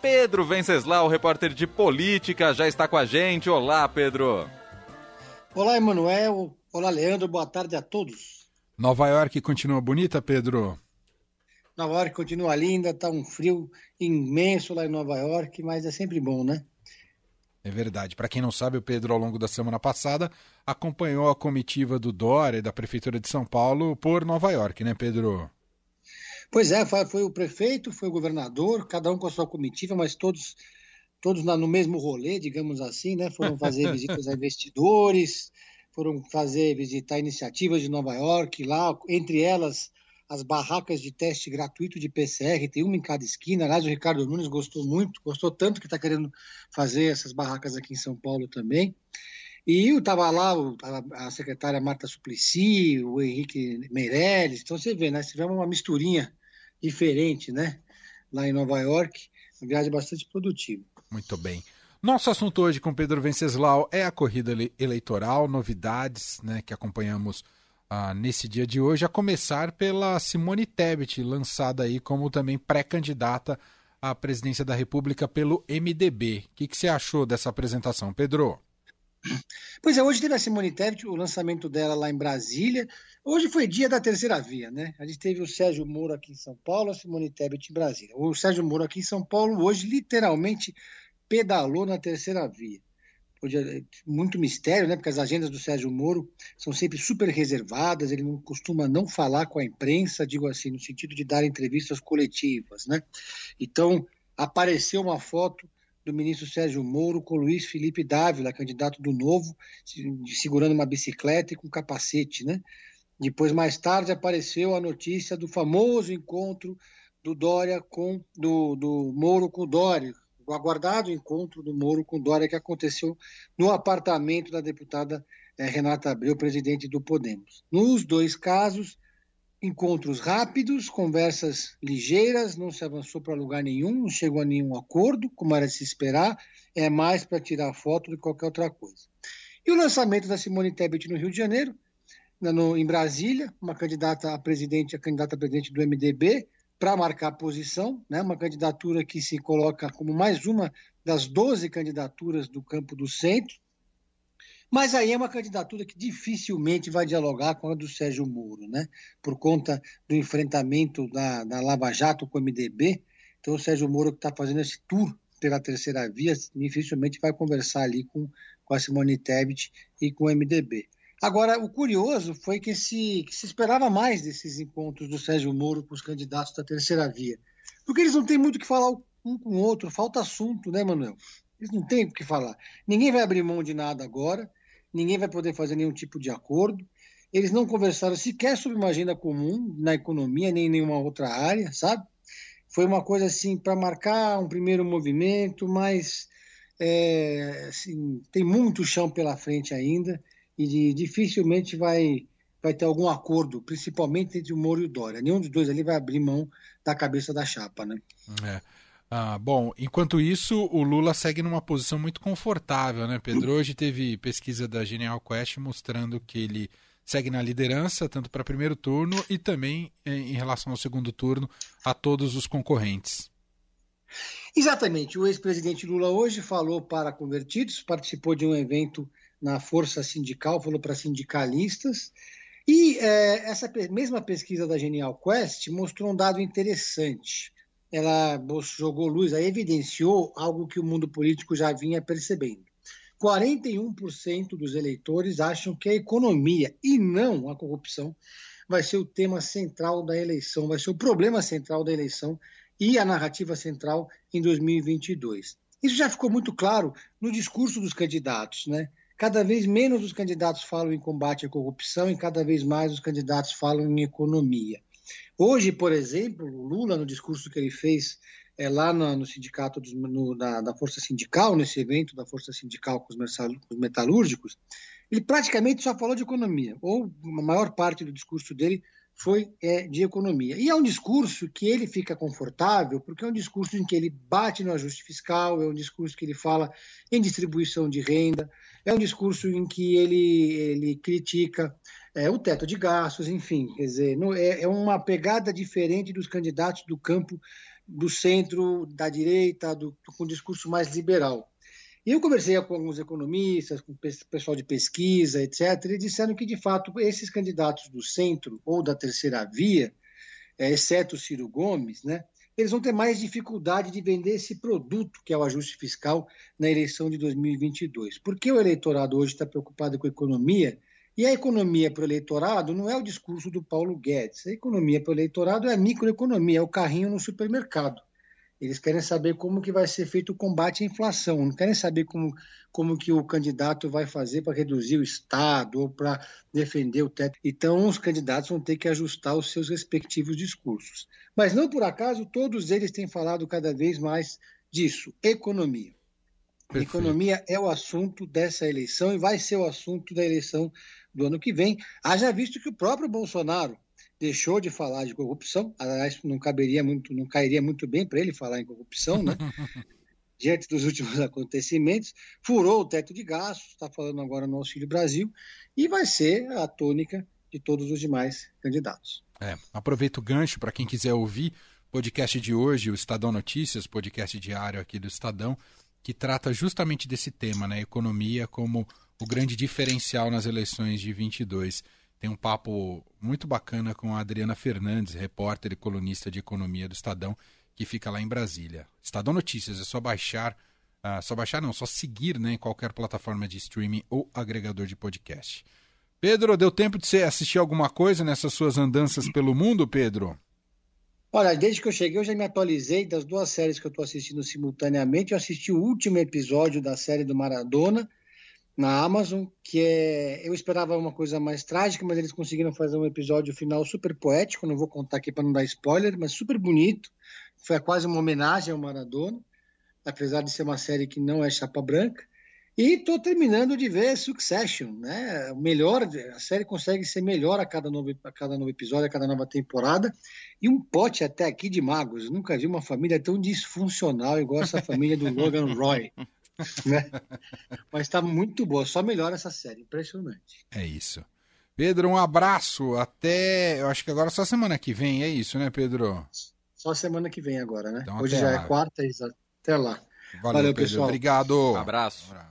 Pedro Venceslau, repórter de política, já está com a gente. Olá, Pedro. Olá, Emanuel. Olá, Leandro. Boa tarde a todos. Nova York continua bonita, Pedro? Nova York continua linda, tá um frio imenso lá em Nova York, mas é sempre bom, né? É verdade. Para quem não sabe, o Pedro, ao longo da semana passada, acompanhou a comitiva do Dória e da Prefeitura de São Paulo por Nova York, né, Pedro? Pois é, foi o prefeito, foi o governador, cada um com a sua comitiva, mas todos todos no mesmo rolê, digamos assim, né? Foram fazer visitas a investidores, foram fazer visitar iniciativas de Nova York, lá, entre elas as barracas de teste gratuito de PCR, tem uma em cada esquina. Aliás, o Ricardo Nunes gostou muito, gostou tanto que está querendo fazer essas barracas aqui em São Paulo também. E estava lá a secretária Marta Suplicy, o Henrique Meirelles. Então você vê, né? Tivemos uma misturinha diferente, né? Lá em Nova York. Uma viagem bastante produtiva. Muito bem. Nosso assunto hoje com Pedro Venceslau é a corrida eleitoral, novidades né, que acompanhamos ah, nesse dia de hoje, a começar pela Simone Tebet, lançada aí como também pré-candidata à presidência da República pelo MDB. O que, que você achou dessa apresentação, Pedro? Pois é, hoje teve a Simone Tebet, o lançamento dela lá em Brasília. Hoje foi dia da terceira via, né? A gente teve o Sérgio Moro aqui em São Paulo, a Simone Tebet em Brasília. O Sérgio Moro aqui em São Paulo hoje literalmente pedalou na terceira via muito mistério, né? Porque as agendas do Sérgio Moro são sempre super reservadas, ele não costuma não falar com a imprensa, digo assim, no sentido de dar entrevistas coletivas, né? Então, apareceu uma foto do ministro Sérgio Moro com Luiz Felipe Dávila, candidato do Novo, segurando uma bicicleta e com capacete, né? Depois, mais tarde, apareceu a notícia do famoso encontro do Dória com do, do Moro com o Dória, o aguardado encontro do Moro com Dória que aconteceu no apartamento da deputada eh, Renata Abreu, presidente do Podemos. Nos dois casos, encontros rápidos, conversas ligeiras, não se avançou para lugar nenhum, não chegou a nenhum acordo, como era de se esperar, é mais para tirar foto do que qualquer outra coisa. E o lançamento da Simone Tebet no Rio de Janeiro, no, em Brasília, uma candidata a presidente, a candidata a presidente do MDB, para marcar posição, né, uma candidatura que se coloca como mais uma das 12 candidaturas do campo do centro, mas aí é uma candidatura que dificilmente vai dialogar com a do Sérgio Moro, né, por conta do enfrentamento da, da Lava Jato com o MDB. Então, o Sérgio Moro, que está fazendo esse tour pela terceira via, dificilmente vai conversar ali com, com a Simone Tebet e com o MDB. Agora, o curioso foi que se, que se esperava mais desses encontros do Sérgio Moro com os candidatos da terceira via. Porque eles não têm muito o que falar um com o outro, falta assunto, né, Manuel? Eles não têm o que falar. Ninguém vai abrir mão de nada agora, ninguém vai poder fazer nenhum tipo de acordo. Eles não conversaram sequer sobre uma agenda comum na economia, nem em nenhuma outra área, sabe? Foi uma coisa assim para marcar um primeiro movimento, mas é, assim, tem muito chão pela frente ainda e de, dificilmente vai, vai ter algum acordo, principalmente entre o Moro e o Dória. Nenhum dos dois ali vai abrir mão da cabeça da chapa, né? É. Ah, bom, enquanto isso, o Lula segue numa posição muito confortável, né, Pedro? Hoje teve pesquisa da Genial Quest mostrando que ele segue na liderança, tanto para primeiro turno e também em relação ao segundo turno, a todos os concorrentes. Exatamente. O ex-presidente Lula hoje falou para convertidos, participou de um evento na força sindical, falou para sindicalistas. E é, essa mesma pesquisa da Genial Quest mostrou um dado interessante. Ela jogou luz, evidenciou algo que o mundo político já vinha percebendo. 41% dos eleitores acham que a economia e não a corrupção vai ser o tema central da eleição, vai ser o problema central da eleição e a narrativa central em 2022. Isso já ficou muito claro no discurso dos candidatos, né? cada vez menos os candidatos falam em combate à corrupção e cada vez mais os candidatos falam em economia. Hoje, por exemplo, o Lula, no discurso que ele fez é, lá no, no sindicato dos, no, da, da, Força Sindical, nesse evento da Força Sindical com os, metalúrgicos, ele praticamente só falou de economia, ou a maior parte do discurso dele foi é, de economia. E é um discurso que ele fica confortável, porque é um discurso em que ele bate no ajuste fiscal, é um discurso que ele fala em distribuição de renda, é um discurso em que ele, ele critica é, o teto de gastos, enfim, quer dizer, não, é, é uma pegada diferente dos candidatos do campo do centro, da direita, do, com discurso mais liberal. E eu conversei com alguns economistas, com pessoal de pesquisa, etc., e disseram que, de fato, esses candidatos do centro ou da terceira via, é, exceto Ciro Gomes, né, eles vão ter mais dificuldade de vender esse produto, que é o ajuste fiscal, na eleição de 2022. Porque o eleitorado hoje está preocupado com a economia, e a economia para o eleitorado não é o discurso do Paulo Guedes. A economia para o eleitorado é a microeconomia, é o carrinho no supermercado. Eles querem saber como que vai ser feito o combate à inflação, não querem saber como, como que o candidato vai fazer para reduzir o Estado ou para defender o teto. Então, os candidatos vão ter que ajustar os seus respectivos discursos. Mas não por acaso, todos eles têm falado cada vez mais disso, economia. Perfeito. Economia é o assunto dessa eleição e vai ser o assunto da eleição do ano que vem. Haja visto que o próprio Bolsonaro deixou de falar de corrupção, aliás, não caberia muito, não cairia muito bem para ele falar em corrupção, né? Diante dos últimos acontecimentos, furou o teto de gastos, está falando agora no Auxílio Brasil, e vai ser a tônica de todos os demais candidatos. É, aproveito o gancho para quem quiser ouvir podcast de hoje, o Estadão Notícias, podcast diário aqui do Estadão, que trata justamente desse tema, né? Economia como o grande diferencial nas eleições de 22. Tem um papo muito bacana com a Adriana Fernandes, repórter e colunista de economia do Estadão, que fica lá em Brasília. Estadão Notícias, é só baixar, uh, só baixar não, só seguir né, em qualquer plataforma de streaming ou agregador de podcast. Pedro, deu tempo de você assistir alguma coisa nessas suas andanças pelo mundo, Pedro? Olha, desde que eu cheguei, eu já me atualizei das duas séries que eu estou assistindo simultaneamente. Eu assisti o último episódio da série do Maradona na Amazon, que é. Eu esperava uma coisa mais trágica, mas eles conseguiram fazer um episódio final super poético. Não vou contar aqui para não dar spoiler, mas super bonito. Foi quase uma homenagem ao Maradona, apesar de ser uma série que não é chapa branca. E estou terminando de ver Succession, né? Melhor, a série consegue ser melhor a cada novo, a cada novo episódio, a cada nova temporada. E um pote até aqui de magos. nunca vi uma família tão disfuncional igual essa família do Logan Roy. né? Mas está muito boa, só melhora essa série, impressionante. É isso. Pedro, um abraço. Até. Eu acho que agora só semana que vem, é isso, né, Pedro? Só semana que vem agora, né? Então, Hoje já é lá. é quarta, até lá. Valeu, Valeu Pedro. Pessoal. Obrigado. Um abraço. Um abraço.